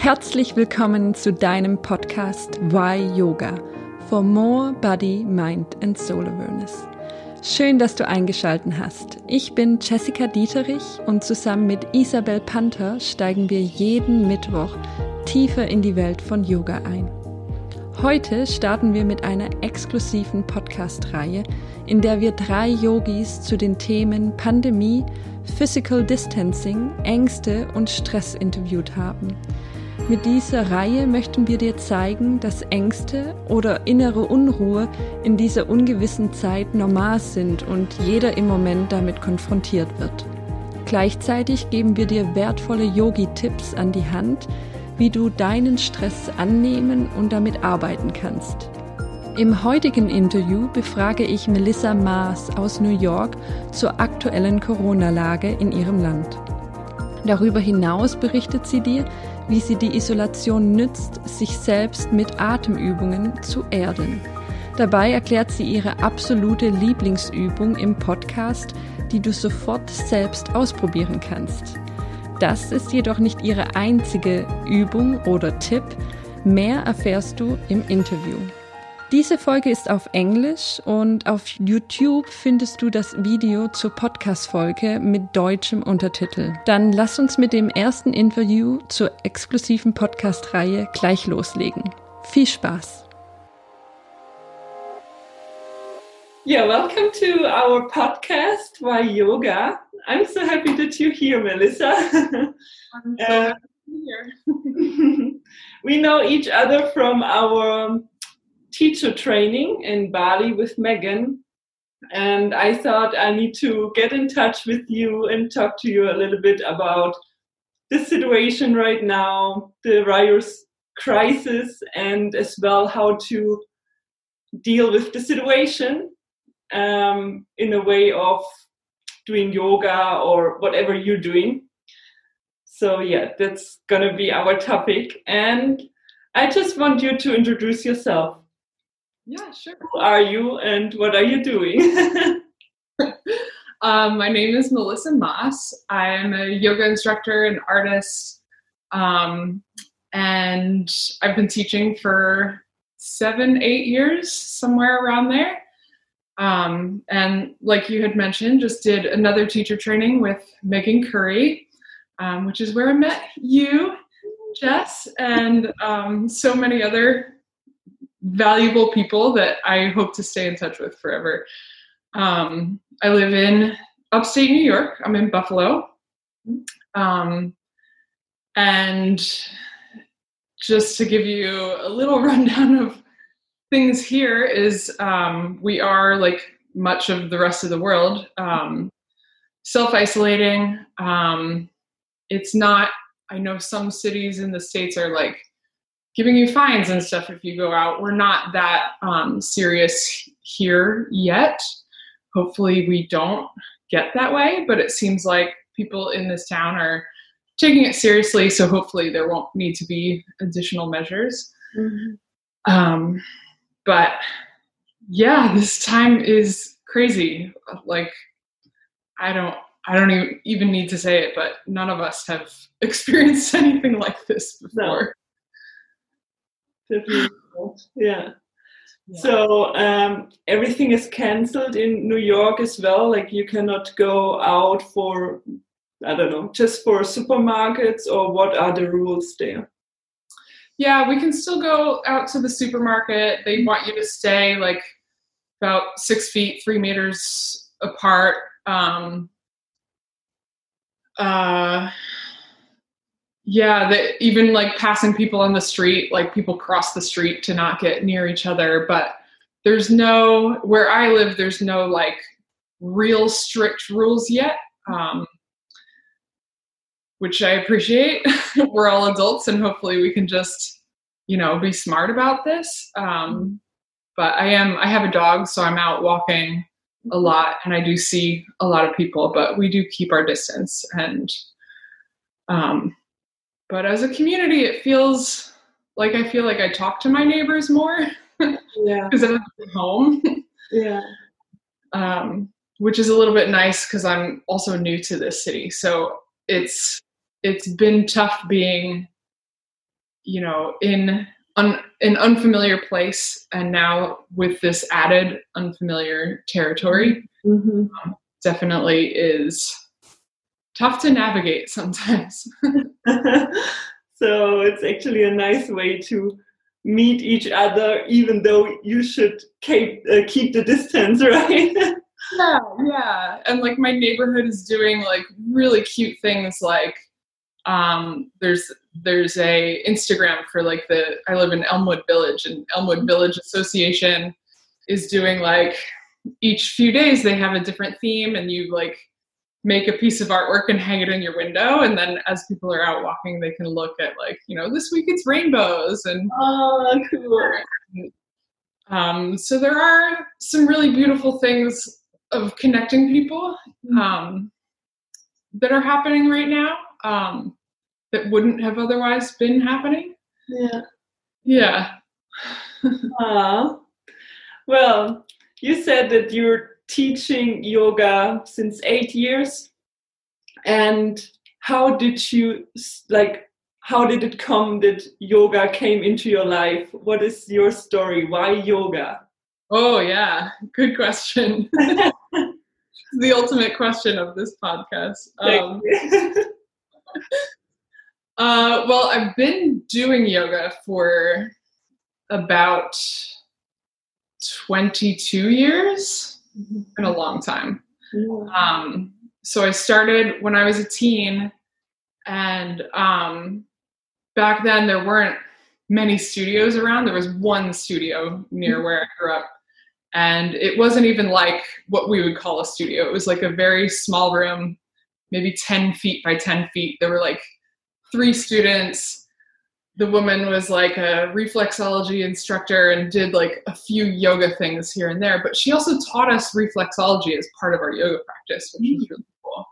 Herzlich willkommen zu deinem Podcast Why Yoga for More Body, Mind and Soul Awareness. Schön, dass du eingeschalten hast. Ich bin Jessica Dieterich und zusammen mit Isabel Panther steigen wir jeden Mittwoch tiefer in die Welt von Yoga ein. Heute starten wir mit einer exklusiven Podcast-Reihe, in der wir drei Yogis zu den Themen Pandemie, Physical Distancing, Ängste und Stress interviewt haben. Mit dieser Reihe möchten wir dir zeigen, dass Ängste oder innere Unruhe in dieser ungewissen Zeit normal sind und jeder im Moment damit konfrontiert wird. Gleichzeitig geben wir dir wertvolle Yogi-Tipps an die Hand, wie du deinen Stress annehmen und damit arbeiten kannst. Im heutigen Interview befrage ich Melissa Maas aus New York zur aktuellen Corona-Lage in ihrem Land. Darüber hinaus berichtet sie dir, wie sie die Isolation nützt, sich selbst mit Atemübungen zu erden. Dabei erklärt sie ihre absolute Lieblingsübung im Podcast, die du sofort selbst ausprobieren kannst. Das ist jedoch nicht ihre einzige Übung oder Tipp. Mehr erfährst du im Interview. Diese Folge ist auf Englisch und auf YouTube findest du das Video zur Podcast-Folge mit deutschem Untertitel. Dann lass uns mit dem ersten Interview zur exklusiven Podcast-Reihe gleich loslegen. Viel Spaß! Yeah, welcome to our podcast, Why Yoga. I'm so happy that you're here, Melissa. I'm so uh, here. we know each other from our teacher training in Bali with Megan. And I thought I need to get in touch with you and talk to you a little bit about the situation right now, the virus crisis, and as well how to deal with the situation um, in a way of doing yoga or whatever you're doing. So, yeah, that's to be our topic. And I just want you to introduce yourself. Yeah, sure. Who are you and what are you doing? um, my name is Melissa Moss. I'm a yoga instructor and artist. Um, and I've been teaching for seven, eight years, somewhere around there. Um, and like you had mentioned, just did another teacher training with Megan Curry, um, which is where I met you, Jess, and um, so many other valuable people that I hope to stay in touch with forever. Um, I live in upstate New York. I'm in Buffalo. Um, and just to give you a little rundown of things here is um, we are like much of the rest of the world um, self-isolating um, it's not i know some cities in the states are like giving you fines and stuff if you go out we're not that um, serious here yet hopefully we don't get that way but it seems like people in this town are taking it seriously so hopefully there won't need to be additional measures mm-hmm. um, but yeah, this time is crazy. Like, I don't, I don't even, even need to say it, but none of us have experienced anything like this before. Yeah. yeah. So um, everything is cancelled in New York as well. Like you cannot go out for, I don't know, just for supermarkets or what are the rules there? Yeah, we can still go out to the supermarket. They want you to stay like about six feet, three meters apart. Um, uh, yeah, that even like passing people on the street, like people cross the street to not get near each other. But there's no, where I live, there's no like real strict rules yet. Um, which I appreciate. We're all adults, and hopefully we can just, you know, be smart about this. Um, but I am, I have a dog, so I'm out walking a mm-hmm. lot, and I do see a lot of people. But we do keep our distance, and um, but as a community, it feels like I feel like I talk to my neighbors more. yeah, because I'm home. yeah. Um, which is a little bit nice because I'm also new to this city. So it's it's been tough being you know, in un, an unfamiliar place, and now with this added unfamiliar territory, mm-hmm. um, definitely is tough to navigate sometimes. so it's actually a nice way to meet each other, even though you should keep uh, keep the distance, right? yeah, yeah. And like my neighborhood is doing like really cute things like um, there's there's a Instagram for like the I live in Elmwood Village and Elmwood Village Association is doing like each few days they have a different theme and you like make a piece of artwork and hang it in your window and then as people are out walking they can look at like you know this week it's rainbows and oh cool um, so there are some really beautiful things of connecting people mm-hmm. um, that are happening right now um, that wouldn't have otherwise been happening. Yeah. Yeah. Aww. Well, you said that you're teaching yoga since eight years. And how did you, like, how did it come that yoga came into your life? What is your story? Why yoga? Oh, yeah. Good question. the ultimate question of this podcast. Um, uh, well, I've been doing yoga for about 22 years. Mm-hmm. Been a long time. Um, so I started when I was a teen, and um, back then there weren't many studios around. There was one studio near mm-hmm. where I grew up, and it wasn't even like what we would call a studio. It was like a very small room, maybe 10 feet by 10 feet. There were like three students. The woman was like a reflexology instructor and did like a few yoga things here and there, but she also taught us reflexology as part of our yoga practice, which was really cool.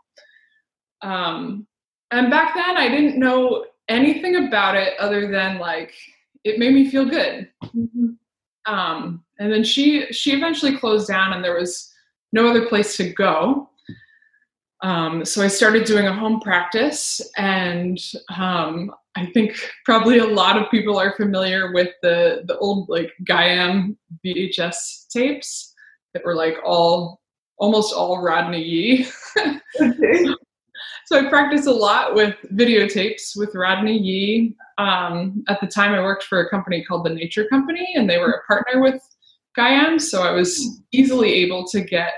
Um, and back then, I didn't know anything about it other than like it made me feel good. Mm-hmm. Um, and then she she eventually closed down, and there was no other place to go. Um, so I started doing a home practice, and um, I think probably a lot of people are familiar with the the old like Gaiam VHS tapes that were like all almost all Rodney Yee. okay. So I practiced a lot with videotapes with Rodney Yee. Um, at the time, I worked for a company called the Nature Company, and they were a partner with Gaiam, so I was easily able to get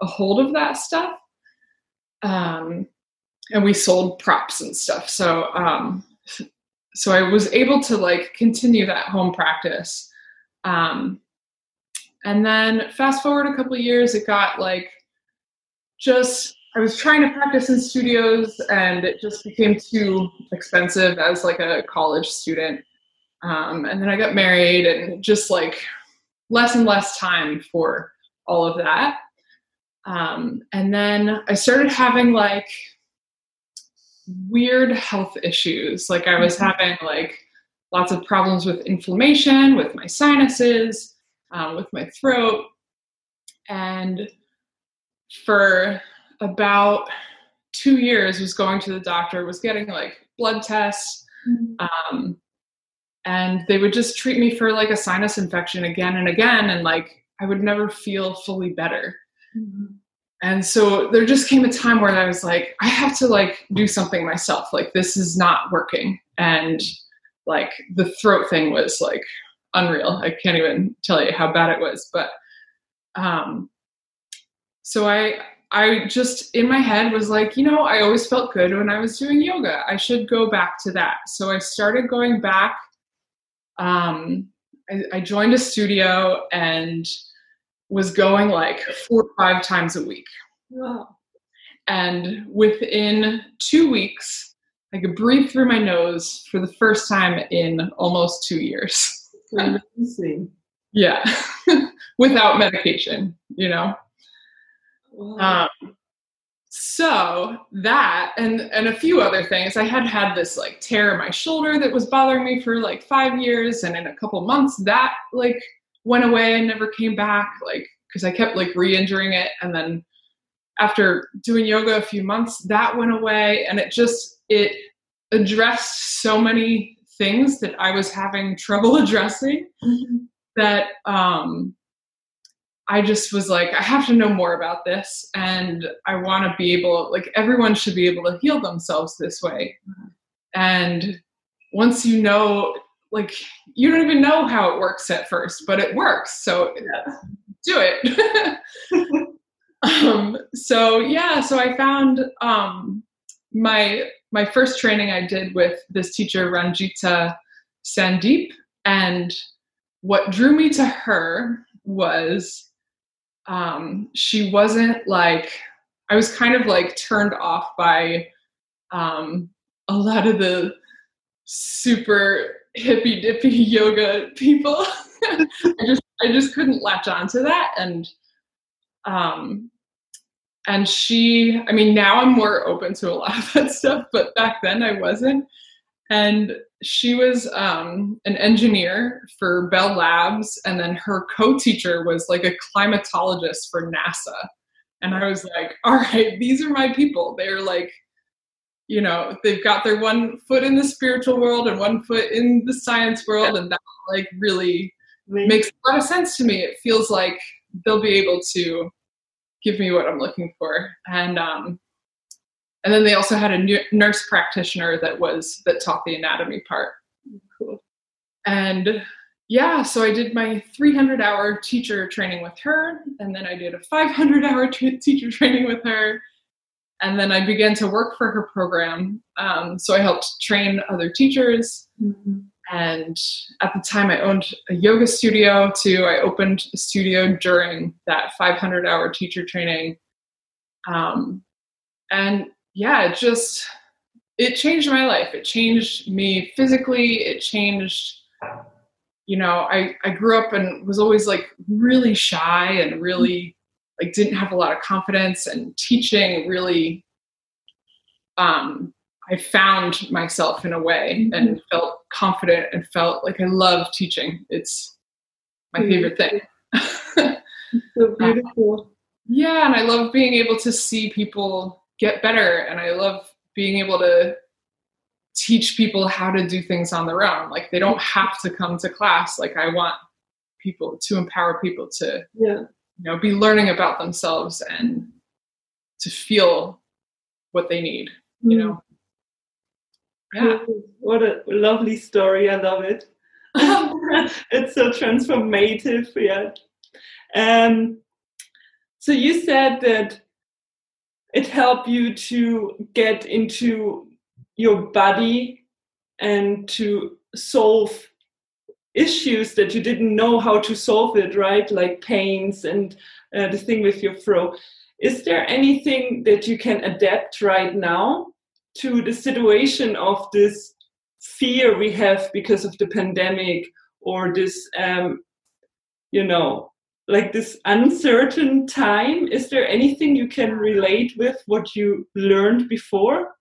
a hold of that stuff um, and we sold props and stuff. So um, so I was able to like continue that home practice. Um, and then fast forward a couple years, it got like just I was trying to practice in studios, and it just became too expensive as like a college student. Um, and then I got married, and just like less and less time for all of that. Um, and then I started having like weird health issues. Like I was mm-hmm. having like lots of problems with inflammation, with my sinuses, um, with my throat. And for about two years was going to the doctor, was getting like blood tests. Mm-hmm. Um, and they would just treat me for like a sinus infection again and again. And like I would never feel fully better. Mm-hmm. And so there just came a time where I was like, I have to like do something myself. Like this is not working. And like the throat thing was like unreal. I can't even tell you how bad it was. But um so I I just in my head was like, you know, I always felt good when I was doing yoga. I should go back to that. So I started going back. Um I, I joined a studio and was going like four or five times a week. Wow. And within two weeks, I could breathe through my nose for the first time in almost two years. Amazing. yeah, without medication, you know. Wow. Um, so that and and a few other things. I had had this like tear in my shoulder that was bothering me for like five years, and in a couple months that like went away and never came back like because i kept like re-injuring it and then after doing yoga a few months that went away and it just it addressed so many things that I was having trouble addressing Mm-hmm. that um, I just was like, I have to know more about this, and I want to be able, like, everyone should be able to heal themselves this way. And once you know, like, you don't even know how it works at first, but it works. So do it. um, so yeah, so I found um, my my first training I did with this teacher Ranjita Sandeep, and what drew me to her was um, she wasn't like I was kind of like turned off by um, a lot of the super hippy dippy yoga people. I just I just couldn't latch onto that and um and she I mean now I'm more open to a lot of that stuff, but back then I wasn't. And she was um, an engineer for Bell Labs, and then her co-teacher was like a climatologist for NASA. And I was like, all right, these are my people. They're like, you know, they've got their one foot in the spiritual world and one foot in the science world, and that like really makes a lot of sense to me. It feels like they'll be able to give me what I'm looking for. And um, and then they also had a nu- nurse practitioner that was that taught the anatomy part. Cool. And yeah, so I did my 300 hour teacher training with her, and then I did a 500 hour t- teacher training with her. And then I began to work for her program. Um, so I helped train other teachers. Mhm. And at the time, I owned a yoga studio too. I opened a studio during that 500 hour teacher training. Um, and yeah, it just, it changed my life. It changed me physically. It changed, you know, I, I grew up and was always like really shy and really like didn't have a lot of confidence and teaching really um I found myself in a way and mm-hmm. felt confident and felt like I love teaching. It's my mm-hmm. favorite thing. So beautiful. yeah, and I love being able to see people get better and I love being able to teach people how to do things on their own. Like they don't mm-hmm. have to come to class. Like I want people to empower people to Yeah. You know be learning about themselves and to feel what they need you know yeah What a lovely story. I love it. it's so transformative. Yeah. Um, so you said that it helped you to get into your body and to solve issues that you didn't know how to solve it, right? Like pains and uh, the thing with your throat. Is there anything that you can adapt right now to the situation of this fear we have because of the pandemic or this um, you know like this uncertain time is there anything you can relate with what you learned before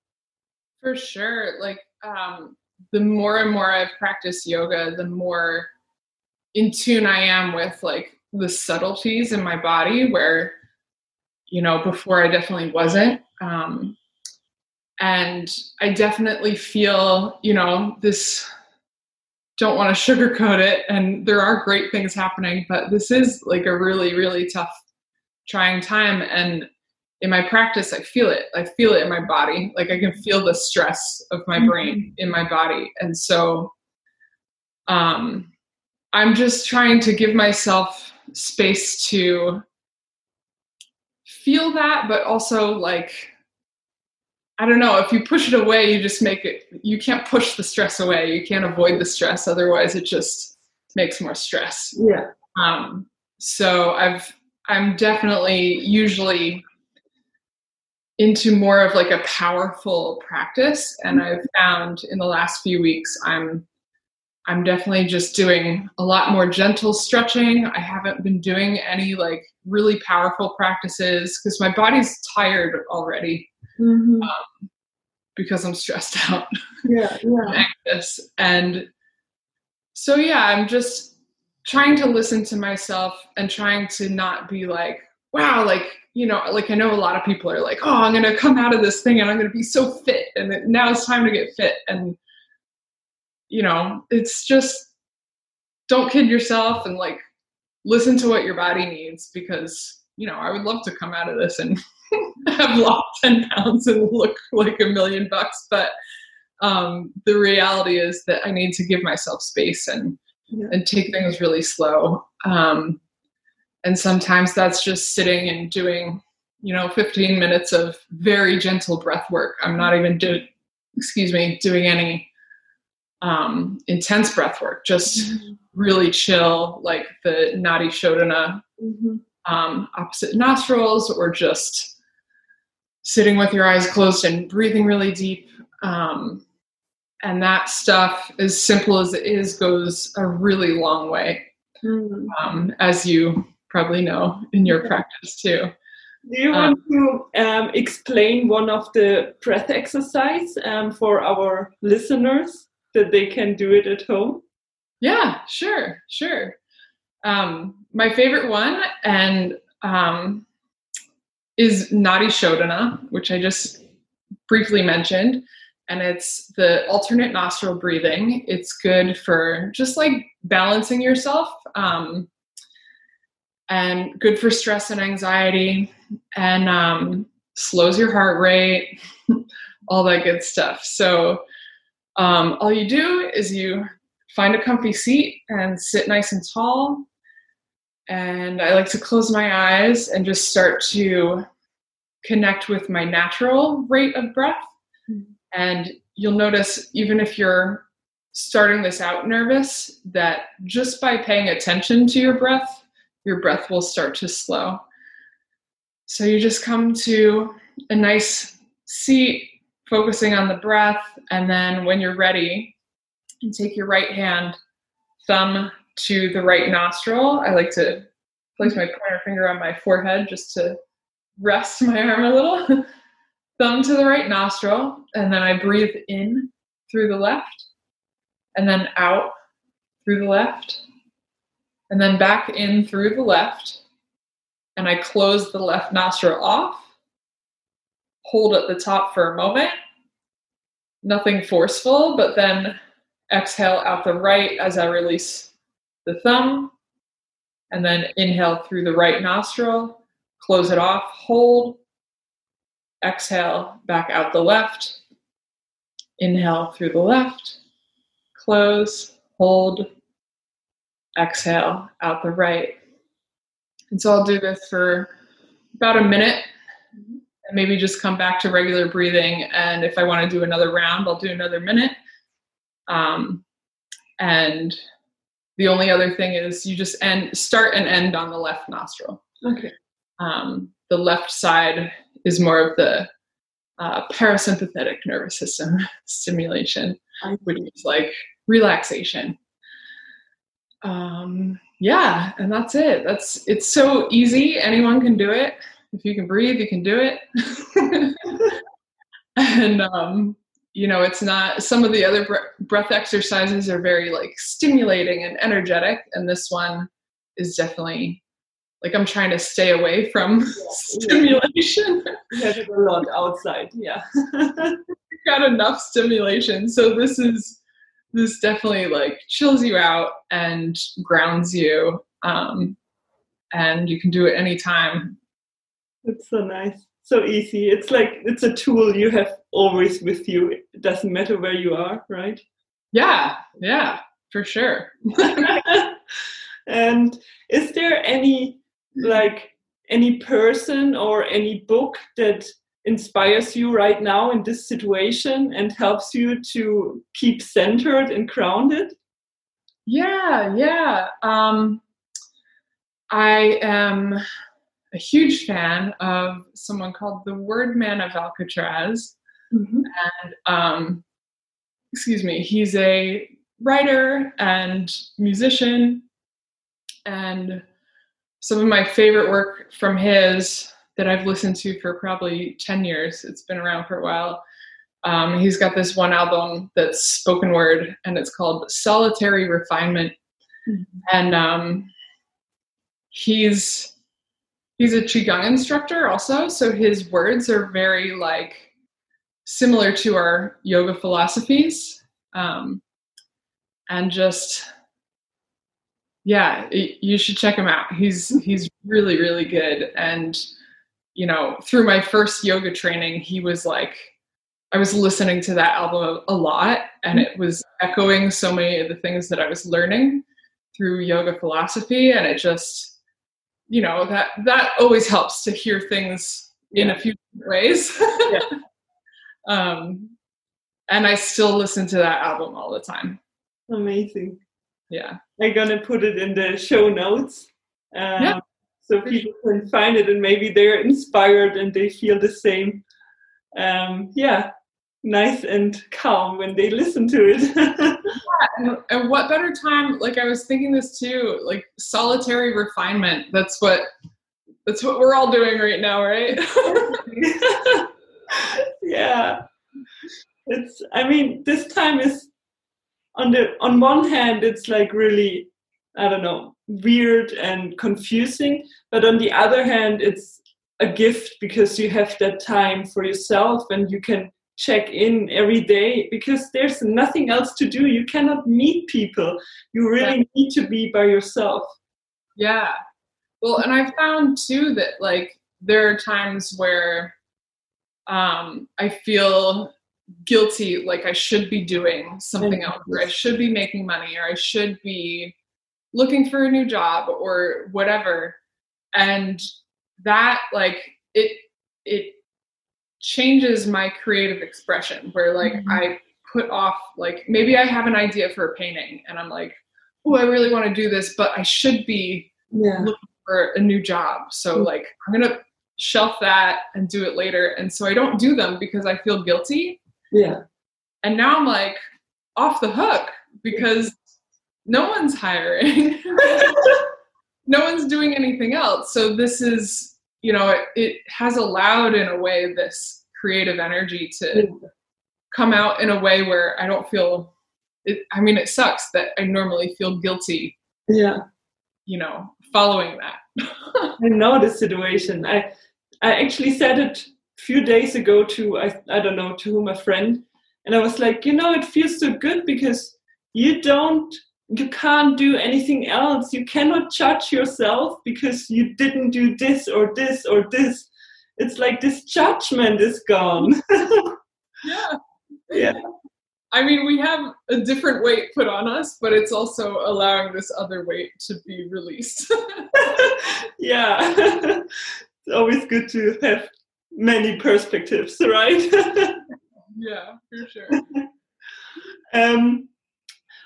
for sure like um the more and more i've practiced yoga the more in tune i am with like the subtleties in my body where you know before i definitely wasn't. Um and i definitely feel you know this don't want to sugarcoat it and there are great things happening but this is like a really really tough trying time. And in my practice i feel it i feel it in my body like i can feel the stress of my brain in my body and so um i'm just trying to give myself space to feel that but also like I don't know, if you push it away, you just make it, you can't push the stress away. You can't avoid the stress. Otherwise, it just makes more stress. yeah Um, so I've, I'm definitely usually into more of like a powerful practice. And I've found in the last few weeks, I'm, I'm definitely just doing a lot more gentle stretching. I haven't been doing any like really powerful practices because my body's tired already Mhm. because I'm stressed out yeah yeah anxious. And so, yeah, I'm just trying to listen to myself and trying to not be like, wow, like, you know, like I know a lot of people are like, oh, I'm going to come out of this thing and I'm going to be so fit. And now it's time to get fit. And you know, it's just don't kid yourself and like listen to what your body needs because, you know, I would love to come out of this and have lost 10 pounds and look like a million bucks. But um, the reality is that I need to give myself space and, yeah. and take things really slow. Um, and sometimes that's just sitting and doing, you know, 15 minutes of very gentle breath work. I'm not even do, excuse me, doing any um, intense breath work, just mm-hmm. really chill, like the Nadi Shodhana, mm-hmm. um, opposite nostrils, or just sitting with your eyes closed and breathing really deep. Um, and that stuff, as simple as it is, goes a really long way, mm-hmm. as you probably know in your practice too. Do you want um, to um, explain one of the breath exercise um, for our listeners? that they can do it at home? Yeah, sure, sure. Um, my favorite one and um, is Nadi Shodhana, which I just briefly mentioned. And it's the alternate nostril breathing. It's good for just like balancing yourself um, and good for stress and anxiety and um, slows your heart rate, all that good stuff. So, um, all you do is you find a comfy seat and sit nice and tall. And I like to close my eyes and just start to connect with my natural rate of breath. Mm-hmm. And you'll notice, even if you're starting this out nervous, that just by paying attention to your breath, your breath will start to slow. So you just come to a nice seat focusing on the breath. And then when you're ready, you take your right hand, thumb to the right nostril. I like to place my pointer finger on my forehead just to rest my arm a little. thumb to the right nostril, and then I breathe in through the left, and then out through the left, and then back in through the left, and I close the left nostril off hold at the top for a moment. Nothing forceful, but then exhale out the right as I release the thumb. And then inhale through the right nostril, close it off, hold. Exhale back out the left. Inhale through the left, close, hold, exhale out the right. And so I'll do this for about a minute and maybe just come back to regular breathing. And if I want to do another round, I'll do another minute. Um, and the only other thing is you just end start and end on the left nostril. Okay. Um, the left side is more of the uh, parasympathetic nervous system stimulation, which is like relaxation. Um, yeah, and that's it. That's it's so easy. Anyone can do it if you can breathe, you can do it. and um, you know, it's not. Some of the other breath exercises are very like stimulating and energetic, and this one is definitely like I'm trying to stay away from yeah. stimulation. You have a lot outside, yeah. got enough stimulation, so this is this definitely like chills you out and grounds you um, and you can do it anytime it's so nice. So easy. It's like it's a tool you have always with you. It doesn't matter where you are, right? Yeah, yeah, for sure. and is there any like any person or any book that inspires you right now in this situation and helps you to keep centered and grounded? Yeah, yeah. Um, I am a huge fan of someone called the Word Man of Alcatraz. Mm-hmm. And, um, excuse me, he's a writer and musician. And some of my favorite work from his that I've listened to for probably 10 years, it's been around for a while. Um, he's got this one album that's spoken word and it's called Solitary Refinement. Mm-hmm. And um, he's he's a qigong instructor also so his words are very like similar to our yoga philosophies um, and just yeah, you should check him out. He's he's really really good and you know, through my first yoga training, he was like I was listening to that album a lot and it was echoing so many of the things that I was learning through yoga philosophy and it just you know that that always helps to hear things yeah. in a few ways yeah. um and i still listen to that album all the time amazing yeah i'm gonna put it in the show notes um, yeah. So people can find it and maybe they're inspired and they feel the same um yeah nice and calm when they listen to it. yeah, and, and, what better time? Like I was thinking this too, like solitary refinement. That's what that's what we're all doing right now, right? yeah. It's I mean, this time is on the on one hand it's like really I don't know, weird and confusing, but on the other hand it's a gift because you have that time for yourself and you can check in every day because there's nothing else to do. You cannot meet people. You really yeah. need to be by yourself. Yeah. Well, and I found too that like there are times where um, I feel guilty, like I should be doing something else, or I should be making money, or I should be looking for a new job, or whatever. And that, like, it it changes my creative expression where like mm-hmm. I put off like maybe I have an idea for a painting and I'm like, oh, I really want to do this, but I should be yeah. looking for a new job. So mm-hmm. like I'm gonna shelf that and do it later. And so I don't do them because I feel guilty. Yeah. And now I'm like off the hook because no one's hiring. no one's doing anything else. So this is you know, it, it has allowed in a way this creative energy to mm. come out in a way where I don't feel it, I mean, it sucks that I normally feel guilty. Yeah. You know, following that. I know the situation. I I actually said it a few days ago to I I don't know to whom a friend, and I was like, you know, it feels so good because you don't you can't do anything else. You cannot judge yourself because you didn't do this or this or this. It's like this judgment is gone. yeah. Yeah. I mean, we have a different weight put on us, but it's also allowing this other weight to be released. yeah. it's always good to have many perspectives, right? yeah, for sure. Um,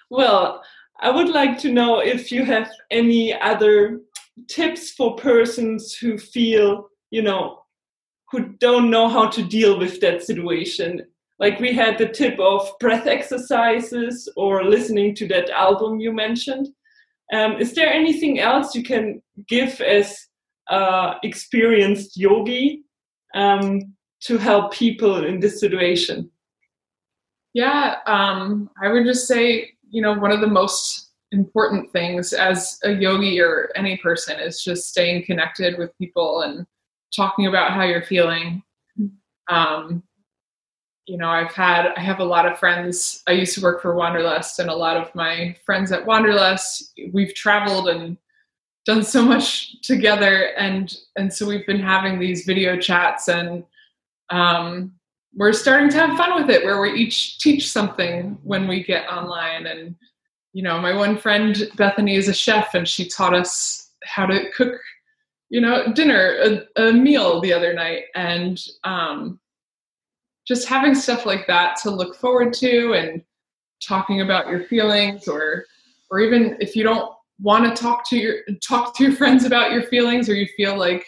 well, I would like to know if you have any other tips for persons who feel, you know, who don't know how to deal with that situation. Like we had the tip of breath exercises or listening to that album you mentioned. Um, is there anything else you can give as uh, experienced yogi um, to help people in this situation? Yeah, um, I would just say you know, one of the most important things as a yogi or any person is just staying connected with people and talking about how you're feeling. Um, you know, I've had, I have a lot of friends. I used to work for Wanderlust, and a lot of my friends at Wanderlust, we've traveled and done so much together, and and so we've been having these video chats, and um, we're starting to have fun with it where we each teach something when we get online. And you know my one friend bethany is a chef and she taught us how to cook you know dinner a, a meal the other night. And um, just having stuff like that to look forward to and talking about your feelings or or even if you don't want to talk to your talk to your friends about your feelings or you feel like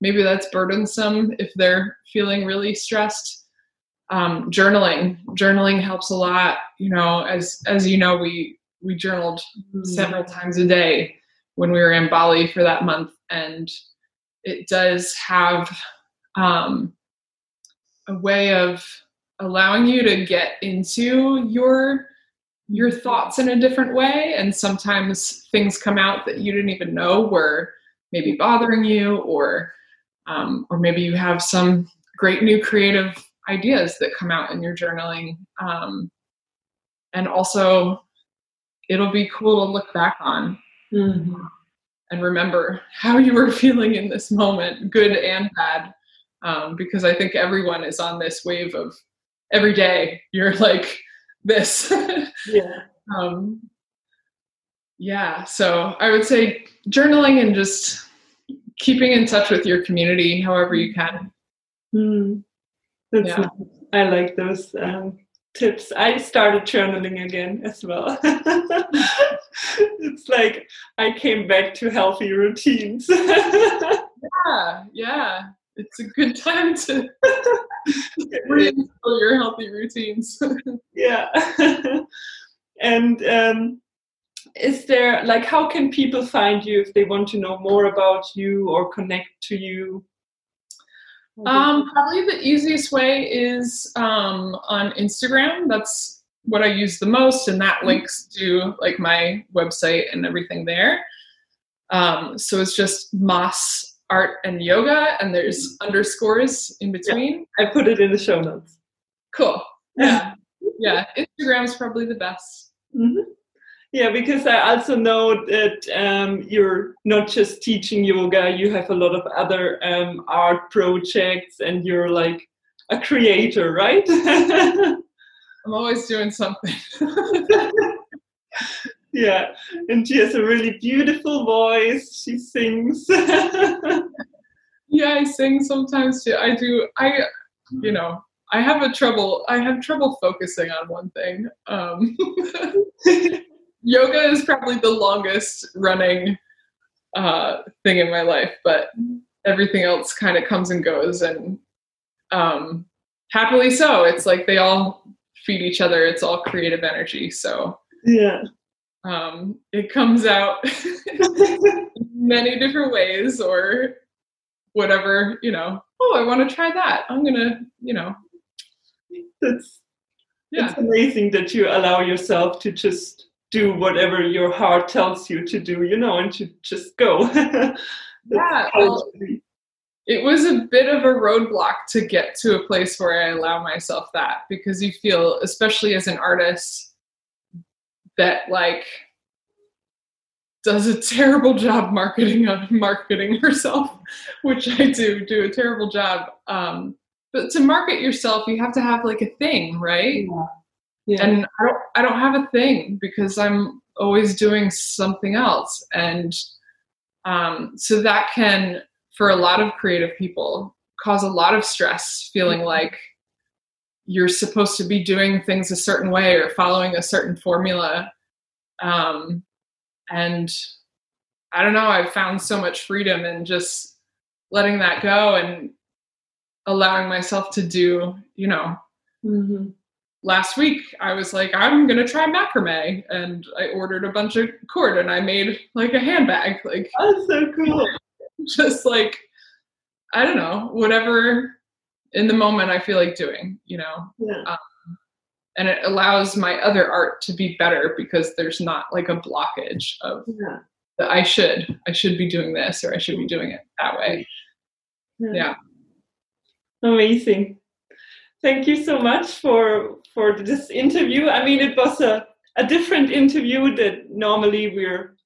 maybe that's burdensome if they're feeling really stressed um, journaling journaling helps a lot you know as as you know we we journaled mm-hmm. several times a day when we were in bali for that month and it does have um, a way of allowing you to get into your your thoughts in a different way and sometimes things come out that you didn't even know were maybe bothering you or um, or maybe you have some great new creative ideas that come out in your journaling um, and also it'll be cool to look back on Mhm. and remember how you were feeling in this moment, good and bad. Um, because I think everyone is on this wave of every day you're like this. Yeah. um, yeah, so I would say journaling and just keeping in touch with your community however you can. Hmm. That's Yeah. nice. I like those um, tips. I started journaling again as well. it's like I came back to healthy routines. Yeah, yeah. It's a good time to reinstill your healthy routines. yeah. and um, is there like how can people find you if they want to know more about you or connect to you? Um, probably the easiest way is um, on Instagram. That's what I use the most, and that links to like my website and everything there. Um, so it's just Moss Art and Yoga, and there's underscores in between. I put it in the show notes. Cool. Yeah, yeah. Instagram's probably the best. Mhm. Yeah, because I also know that um, you're not just teaching yoga, you have a lot of other um, art projects and you're like a creator, right? I'm always doing something. yeah, and she has a really beautiful voice. She sings. yeah, I sing sometimes too. I do. I, you know, I have a trouble. I have trouble focusing on one thing. Um, yoga is probably the longest running uh, thing in my life, but everything else kind of comes and goes, and um, happily so. It's like they all feed each other. It's all creative energy. So yeah. um, it comes out many different ways, or whatever. You know. Oh, I want to try that. I'm gonna, you know, That's yeah. it's amazing that you allow yourself to just do whatever your heart tells you to do, you know, and to just go. Yeah, it well, it was a bit of a roadblock to get to a place where I allow myself that because you feel, especially as an artist, that like does a terrible job marketing marketing herself, which I do do a terrible job. Um, but to market yourself, you have to have like a thing, right? yeah. And I don't, I don't have a thing because I'm always doing something else. And um, so that can, for a lot of creative people, cause a lot of stress, feeling like you're supposed to be doing things a certain way or following a certain formula. Um, and I don't know, I've found so much freedom in just letting that go and allowing myself to do, you know, Mhm. Last week I was like, I'm gonna try macrame, and I ordered a bunch of cord and I made like a handbag, like that's so cool. just like I don't know, whatever in the moment I feel like doing, you know. Yeah. Um, and it allows my other art to be better because there's not like a blockage of Yeah. that I should I should be doing this or I should be doing it that way. Yeah. Amazing. Thank you so much for for this interview. I mean, it was a, a different interview that normally we're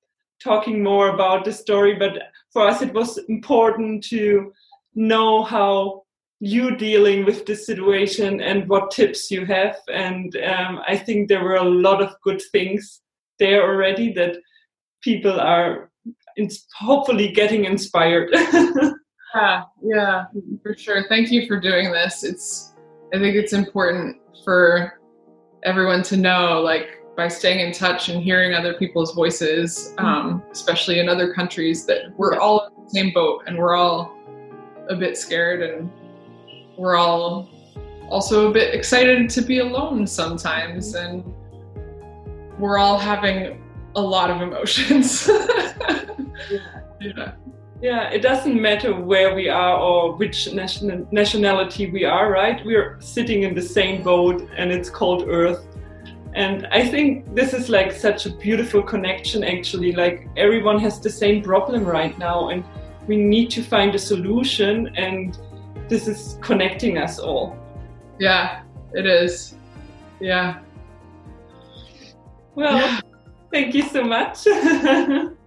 talking more about the story, but for us it was important to know how you dealing with the situation and what tips you have. And um, I think there were a lot of good things there already that people are hopefully getting inspired. Yeah, yeah, for sure. Thank you for doing this. It's I think it's important for everyone to know, like by staying in touch and hearing other people's voices, um, especially in other countries, that we're Yeah. all in the same boat and we're all a bit scared and we're all also a bit excited to be alone sometimes and we're all having a lot of emotions. yeah. Yeah, it doesn't matter where we are or which nation- nationality we are, right? We're sitting in the same boat and it's called Earth. And I think this is like such a beautiful connection, actually. Like everyone has the same problem right now, and we need to find a solution, and this is connecting us all. Yeah, it is. Yeah. Well, Yeah. Thank you so much.